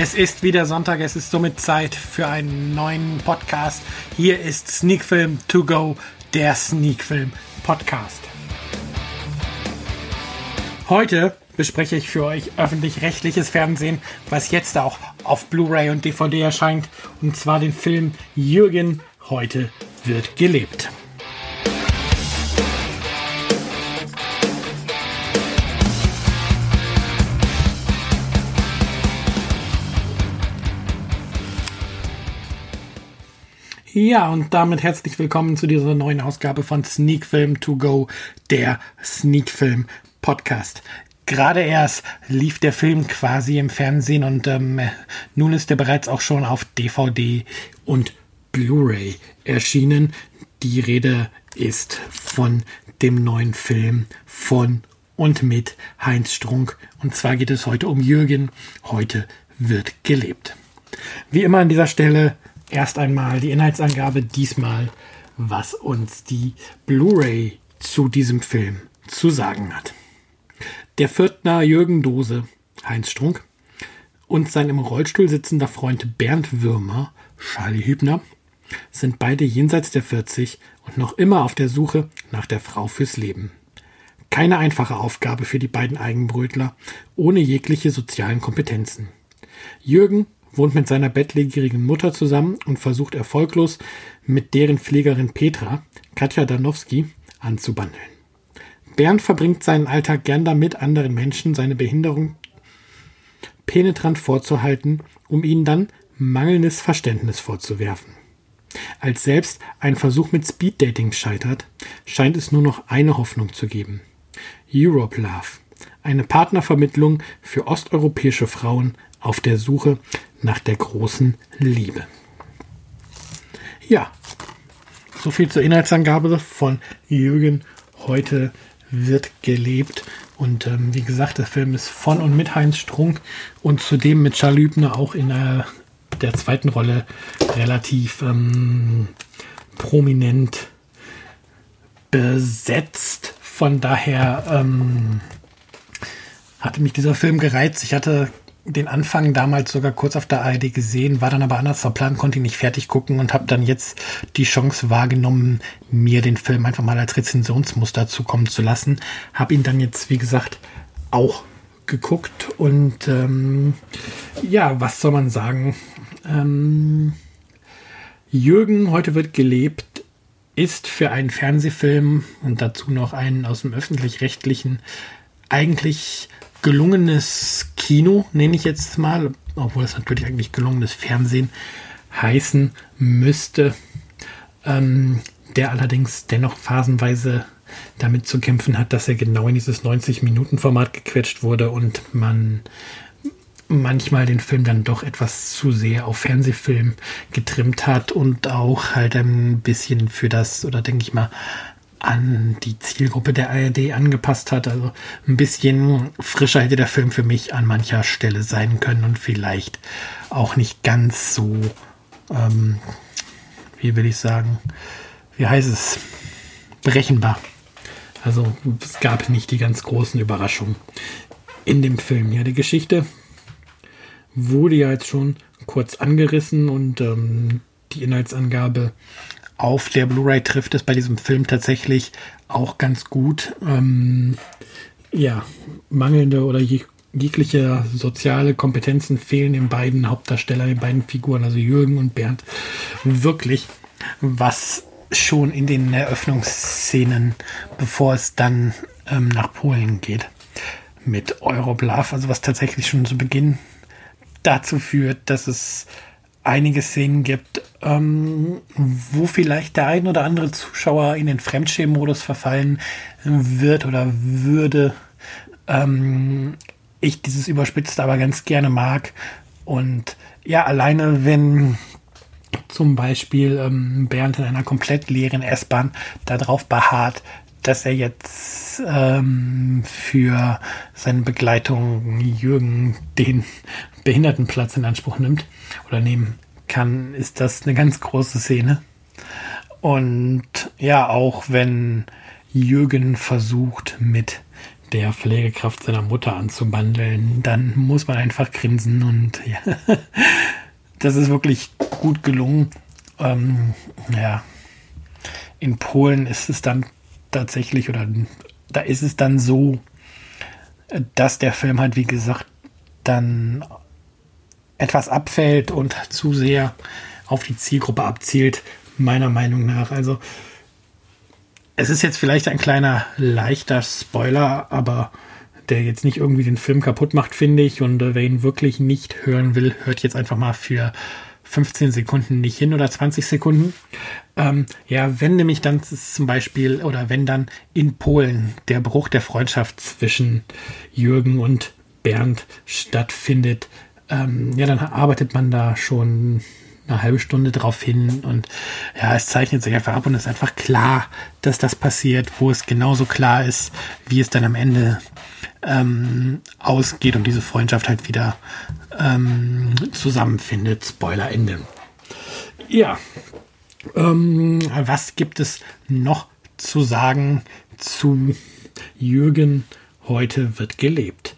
Es ist wieder Sonntag, es ist somit Zeit für einen neuen Podcast. Hier ist Sneakfilm to go, der Sneakfilm Podcast. Heute bespreche ich für euch öffentlich-rechtliches Fernsehen, was jetzt auch auf Blu-ray und DVD erscheint, und zwar den Film Jürgen, heute wird gelebt. Ja, und damit herzlich willkommen zu dieser neuen Ausgabe von Sneak Film To Go, der Sneak Film Podcast. Gerade erst lief der Film quasi im Fernsehen und ähm, nun ist er bereits auch schon auf DVD und Blu-ray erschienen. Die Rede ist von dem neuen Film von und mit Heinz Strunk. Und zwar geht es heute um Jürgen. Heute wird gelebt. Wie immer an dieser Stelle erst einmal die Inhaltsangabe, diesmal, was uns die Blu-ray zu diesem Film zu sagen hat. Der Viertner Jürgen Dose, Heinz Strunk, und sein im Rollstuhl sitzender Freund Bernd Würmer, Charlie Hübner, sind beide jenseits der 40 und noch immer auf der Suche nach der Frau fürs Leben. Keine einfache Aufgabe für die beiden Eigenbrötler, ohne jegliche sozialen Kompetenzen. Jürgen wohnt mit seiner bettlägerigen Mutter zusammen und versucht erfolglos mit deren Pflegerin Petra, Katja Danowski, anzubandeln. Bernd verbringt seinen Alltag gern damit, anderen Menschen seine Behinderung penetrant vorzuhalten, um ihnen dann mangelndes Verständnis vorzuwerfen. Als selbst ein Versuch mit Speeddating scheitert, scheint es nur noch eine Hoffnung zu geben. Europe Love, eine Partnervermittlung für osteuropäische Frauen auf der Suche nach der großen Liebe. Ja, so viel zur Inhaltsangabe von Jürgen. Heute wird gelebt. Und ähm, wie gesagt, der Film ist von und mit Heinz Strunk und zudem mit Charles Lübner auch in äh, der zweiten Rolle relativ ähm, prominent besetzt. Von daher ähm, hatte mich dieser Film gereizt. Ich hatte den Anfang damals sogar kurz auf der ARD gesehen, war dann aber anders verplant, konnte ihn nicht fertig gucken und habe dann jetzt die Chance wahrgenommen, mir den Film einfach mal als Rezensionsmuster zukommen zu lassen. Habe ihn dann jetzt, wie gesagt, auch geguckt und ähm, ja, was soll man sagen? Ähm, Jürgen, heute wird gelebt, ist für einen Fernsehfilm und dazu noch einen aus dem öffentlich-rechtlichen eigentlich gelungenes Kino, nenne ich jetzt mal, obwohl es natürlich eigentlich gelungenes Fernsehen heißen müsste, ähm, der allerdings dennoch phasenweise damit zu kämpfen hat, dass er genau in dieses 90-Minuten-Format gequetscht wurde und man manchmal den Film dann doch etwas zu sehr auf Fernsehfilm getrimmt hat und auch halt ein bisschen für das, oder denke ich mal, an die Zielgruppe der ARD angepasst hat. Also ein bisschen frischer hätte der Film für mich an mancher Stelle sein können und vielleicht auch nicht ganz so, ähm, wie will ich sagen, wie heißt es, berechenbar. Also es gab nicht die ganz großen Überraschungen in dem Film. Ja, die Geschichte wurde ja jetzt schon kurz angerissen und ähm, die Inhaltsangabe auf der Blu-ray trifft es bei diesem Film tatsächlich auch ganz gut. Ähm, ja, mangelnde oder jeg jegliche soziale Kompetenzen fehlen den beiden Hauptdarstellern, den beiden Figuren, also Jürgen und Bernd, wirklich, was schon in den Eröffnungsszenen, bevor es dann ähm, nach Polen geht, mit Euroblav, also was tatsächlich schon zu Beginn dazu führt, dass es einige Szenen gibt, ähm, wo vielleicht der ein oder andere Zuschauer in den Fremdschämen-Modus verfallen wird oder würde. Ähm, ich dieses Überspitzte aber ganz gerne mag. Und ja, alleine wenn zum Beispiel ähm, Bernd in einer komplett leeren S-Bahn darauf beharrt, dass er jetzt ähm, für seine Begleitung Jürgen den Behindertenplatz in Anspruch nimmt oder nehmen kann, ist das eine ganz große Szene. Und ja, auch wenn Jürgen versucht, mit der Pflegekraft seiner Mutter anzubandeln, dann muss man einfach grinsen und ja, das ist wirklich gut gelungen. Ähm, ja, in Polen ist es dann tatsächlich oder da ist es dann so, dass der Film halt wie gesagt dann etwas abfällt und zu sehr auf die Zielgruppe abzielt, meiner Meinung nach. Also es ist jetzt vielleicht ein kleiner leichter Spoiler, aber der jetzt nicht irgendwie den Film kaputt macht, finde ich. Und äh, wer ihn wirklich nicht hören will, hört jetzt einfach mal für 15 Sekunden nicht hin oder 20 Sekunden. Ähm, ja, wenn nämlich dann zum Beispiel oder wenn dann in Polen der Bruch der Freundschaft zwischen Jürgen und Bernd stattfindet, ähm, ja, dann arbeitet man da schon eine halbe Stunde drauf hin und ja, es zeichnet sich einfach ab und es ist einfach klar, dass das passiert, wo es genauso klar ist, wie es dann am Ende ähm, ausgeht und diese Freundschaft halt wieder ähm, zusammenfindet. Spoiler Ende. Ja, ähm, was gibt es noch zu sagen zu Jürgen? Heute wird gelebt.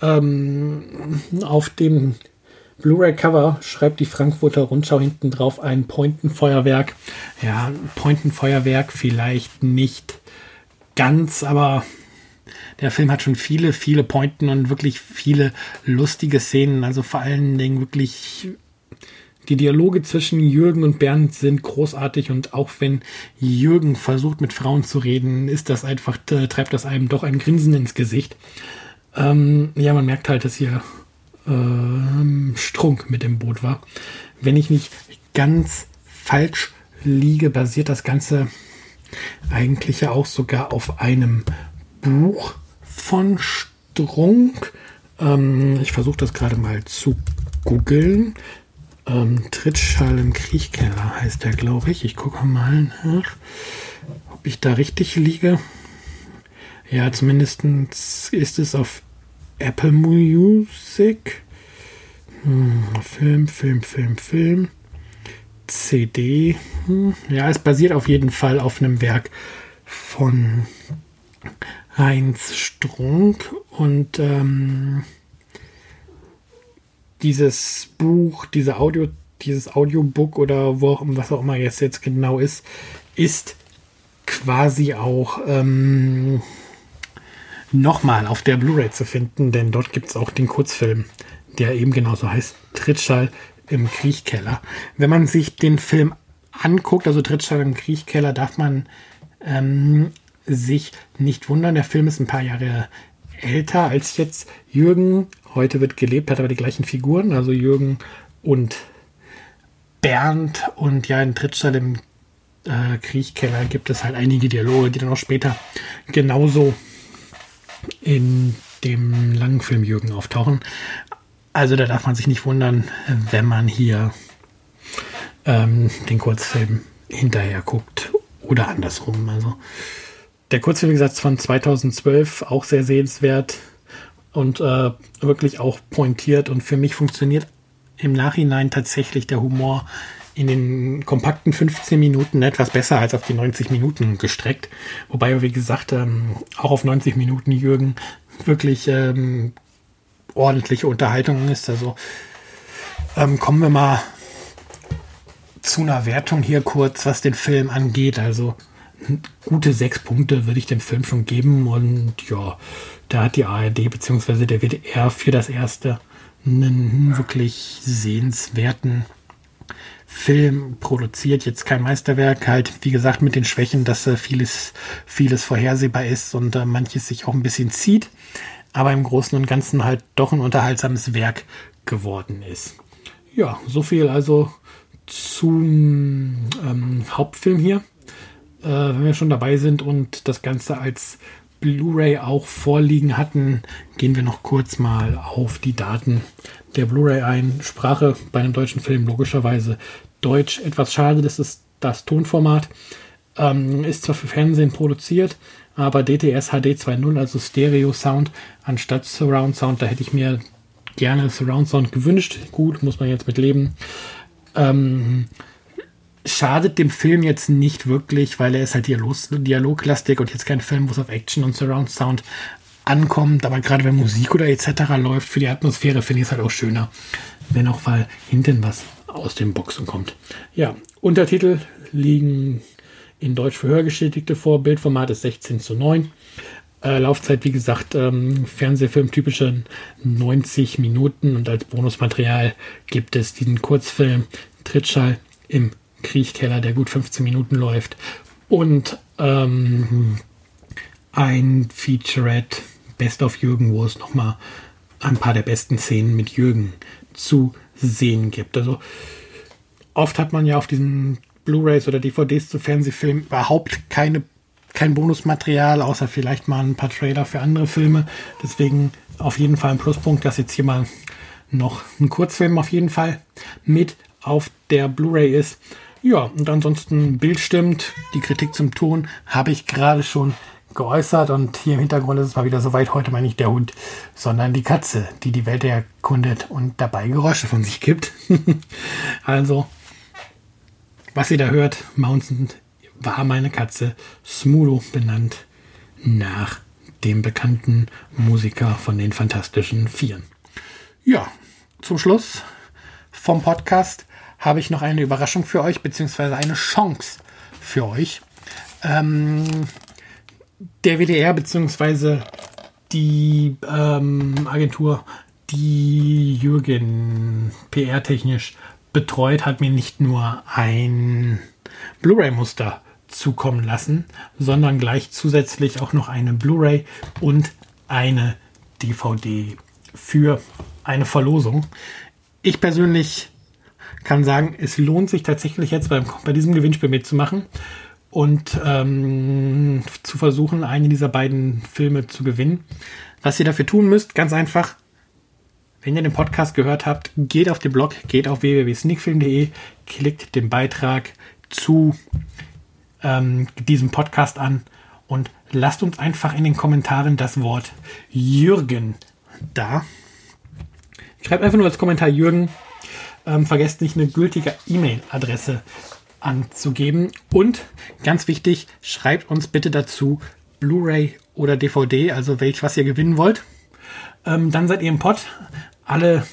Ähm, auf dem Blu-ray-Cover schreibt die Frankfurter Rundschau hinten drauf ein Pointenfeuerwerk. Ja, Pointenfeuerwerk vielleicht nicht ganz, aber der Film hat schon viele, viele Pointen und wirklich viele lustige Szenen. Also vor allen Dingen wirklich die Dialoge zwischen Jürgen und Bernd sind großartig und auch wenn Jürgen versucht mit Frauen zu reden, ist das einfach, äh, treibt das einem doch ein Grinsen ins Gesicht. Ähm, ja, man merkt halt, dass hier ähm, Strunk mit dem Boot war. Wenn ich nicht ganz falsch liege, basiert das Ganze eigentlich ja auch sogar auf einem Buch von Strunk. Ähm, ich versuche das gerade mal zu googeln. Ähm, Trittschall im Kriechkeller heißt der, glaube ich. Ich gucke mal nach, ob ich da richtig liege. Ja, zumindest ist es auf Apple Music. Hm, Film, Film, Film, Film. CD. Hm, ja, es basiert auf jeden Fall auf einem Werk von Heinz Strunk und ähm, dieses Buch, diese Audio, dieses Audiobook oder wo, was auch immer jetzt, jetzt genau ist, ist quasi auch ähm, nochmal auf der Blu-ray zu finden, denn dort gibt es auch den Kurzfilm, der eben genauso heißt, Trittschall im Kriechkeller. Wenn man sich den Film anguckt, also Trittschall im Kriechkeller, darf man ähm, sich nicht wundern. Der Film ist ein paar Jahre älter als jetzt Jürgen. Heute wird gelebt, hat aber die gleichen Figuren, also Jürgen und Bernd. Und ja, in Trittstall im äh, Kriechkeller gibt es halt einige Dialoge, die dann auch später genauso in dem langen Film Jürgen auftauchen. Also da darf man sich nicht wundern, wenn man hier ähm, den Kurzfilm hinterher guckt oder andersrum. Also der Kurzfilm, wie gesagt, von 2012 auch sehr sehenswert und äh, wirklich auch pointiert und für mich funktioniert im Nachhinein tatsächlich der Humor in den kompakten 15 Minuten etwas besser als auf die 90 Minuten gestreckt. Wobei, wie gesagt, ähm, auch auf 90 Minuten Jürgen wirklich ähm, ordentliche Unterhaltung ist. Also ähm, kommen wir mal zu einer Wertung hier kurz, was den Film angeht. Also gute sechs Punkte würde ich dem Film schon geben. Und ja, da hat die ARD bzw. der WDR für das erste einen wirklich sehenswerten Film produziert. Jetzt kein Meisterwerk, halt wie gesagt mit den Schwächen, dass äh, vieles, vieles vorhersehbar ist und äh, manches sich auch ein bisschen zieht, aber im Großen und Ganzen halt doch ein unterhaltsames Werk geworden ist. Ja, so viel also zum ähm, Hauptfilm hier. Äh, wenn wir schon dabei sind und das Ganze als Blu-ray auch vorliegen hatten, gehen wir noch kurz mal auf die Daten der Blu-ray ein. Sprache bei einem deutschen Film logischerweise Deutsch. Etwas schade, das ist das Tonformat. Ähm, ist zwar für Fernsehen produziert, aber DTS HD 2.0, also Stereo Sound anstatt Surround Sound. Da hätte ich mir gerne Surround Sound gewünscht. Gut, muss man jetzt mit leben. Ähm, schadet dem Film jetzt nicht wirklich, weil er ist halt Dialog, dialoglastig und jetzt kein Film, wo es auf Action und Surround Sound ankommt. Aber gerade wenn Musik oder etc. läuft, für die Atmosphäre finde ich es halt auch schöner, wenn auch mal hinten was aus den Boxen kommt. Ja, Untertitel liegen in Deutsch für Hörgeschädigte vor. Bildformat ist 16 zu 9. Äh, Laufzeit, wie gesagt, ähm, Fernsehfilm typische 90 Minuten und als Bonusmaterial gibt es diesen Kurzfilm Trittschall im Kriechkeller, der gut 15 Minuten läuft und ähm, ein Featurette Best of Jürgen, wo es nochmal ein paar der besten Szenen mit Jürgen zu sehen gibt. Also oft hat man ja auf diesen Blu-rays oder DVDs zu Fernsehfilmen überhaupt keine kein Bonusmaterial, außer vielleicht mal ein paar Trailer für andere Filme. Deswegen auf jeden Fall ein Pluspunkt, dass jetzt hier mal noch ein Kurzfilm auf jeden Fall mit auf der Blu-ray ist. Ja, und ansonsten Bild stimmt. Die Kritik zum Ton habe ich gerade schon geäußert und hier im Hintergrund ist es mal wieder soweit. Heute meine ich der Hund, sondern die Katze, die die Welt erkundet und dabei Geräusche von sich gibt. also, was ihr da hört, Mountain war meine Katze Smudo benannt nach dem bekannten Musiker von den Fantastischen Vieren. Ja, zum Schluss vom Podcast habe ich noch eine Überraschung für euch, beziehungsweise eine Chance für euch. Ähm, der WDR, beziehungsweise die ähm, Agentur, die Jürgen PR-technisch betreut, hat mir nicht nur ein Blu-ray-Muster zukommen lassen, sondern gleich zusätzlich auch noch eine Blu-ray und eine DVD für eine Verlosung. Ich persönlich kann sagen, es lohnt sich tatsächlich jetzt beim, bei diesem Gewinnspiel mitzumachen und ähm, zu versuchen, einen dieser beiden Filme zu gewinnen. Was ihr dafür tun müsst, ganz einfach, wenn ihr den Podcast gehört habt, geht auf den Blog, geht auf www.sneakfilm.de, klickt den Beitrag zu ähm, diesem Podcast an und lasst uns einfach in den Kommentaren das Wort Jürgen da. Schreibt einfach nur als Kommentar Jürgen. Ähm, vergesst nicht eine gültige E-Mail-Adresse anzugeben. Und ganz wichtig, schreibt uns bitte dazu Blu-ray oder DVD, also welch was ihr gewinnen wollt. Ähm, dann seid ihr im Pod. Alle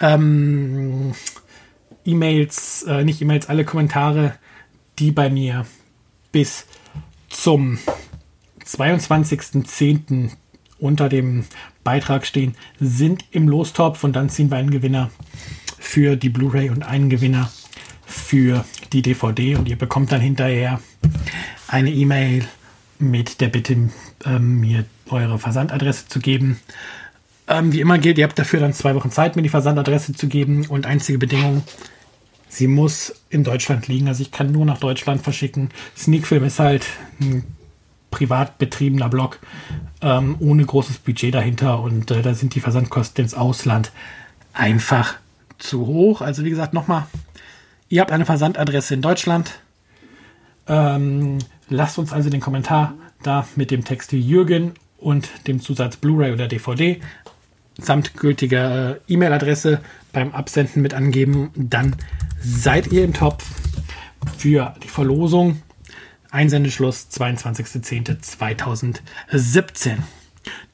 ähm, E-Mails, äh, nicht E-Mails, alle Kommentare die bei mir bis zum 22.10. unter dem Beitrag stehen, sind im Lostopf und dann ziehen wir einen Gewinner für die Blu-ray und einen Gewinner für die DVD und ihr bekommt dann hinterher eine E-Mail mit der Bitte, ähm, mir eure Versandadresse zu geben. Ähm, wie immer gilt, ihr habt dafür dann zwei Wochen Zeit, mir die Versandadresse zu geben und einzige Bedingung, sie muss in Deutschland liegen. Also ich kann nur nach Deutschland verschicken. Sneakfilm ist halt ein privat betriebener Blog ähm, ohne großes Budget dahinter und äh, da sind die Versandkosten ins Ausland einfach zu hoch. Also wie gesagt, nochmal, ihr habt eine Versandadresse in Deutschland. Ähm, lasst uns also den Kommentar da mit dem Text Jürgen und dem Zusatz Blu-ray oder DVD samt gültiger äh, E-Mail-Adresse beim Absenden mit angeben. Dann seid ihr im Topf für die Verlosung. Einsendeschluss 22.10.2017.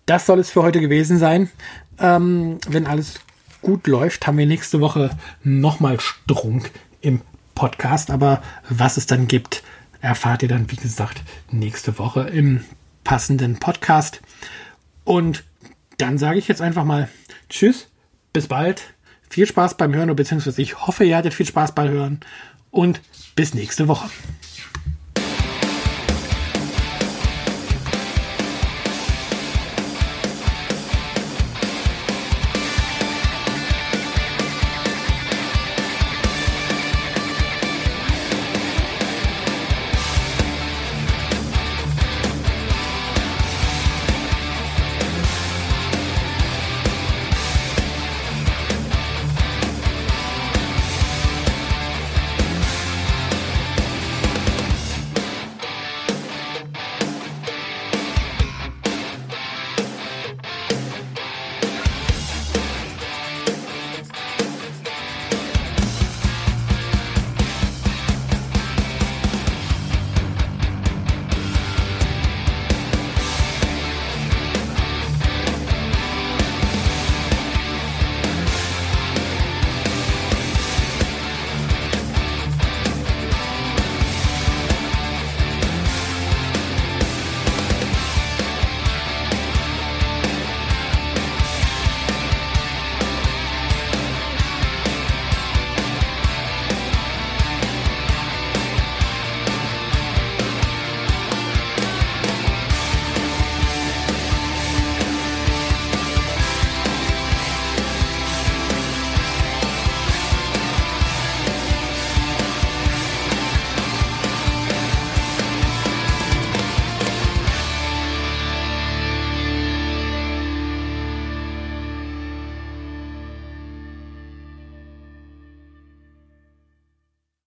Das soll es für heute gewesen sein. Ähm, wenn alles gut läuft, haben wir nächste Woche nochmal Strunk im Podcast. Aber was es dann gibt, erfahrt ihr dann, wie gesagt, nächste Woche im passenden Podcast. Und dann sage ich jetzt einfach mal Tschüss, bis bald viel Spaß beim Hören, beziehungsweise ich hoffe, ihr hattet viel Spaß beim Hören und bis nächste Woche.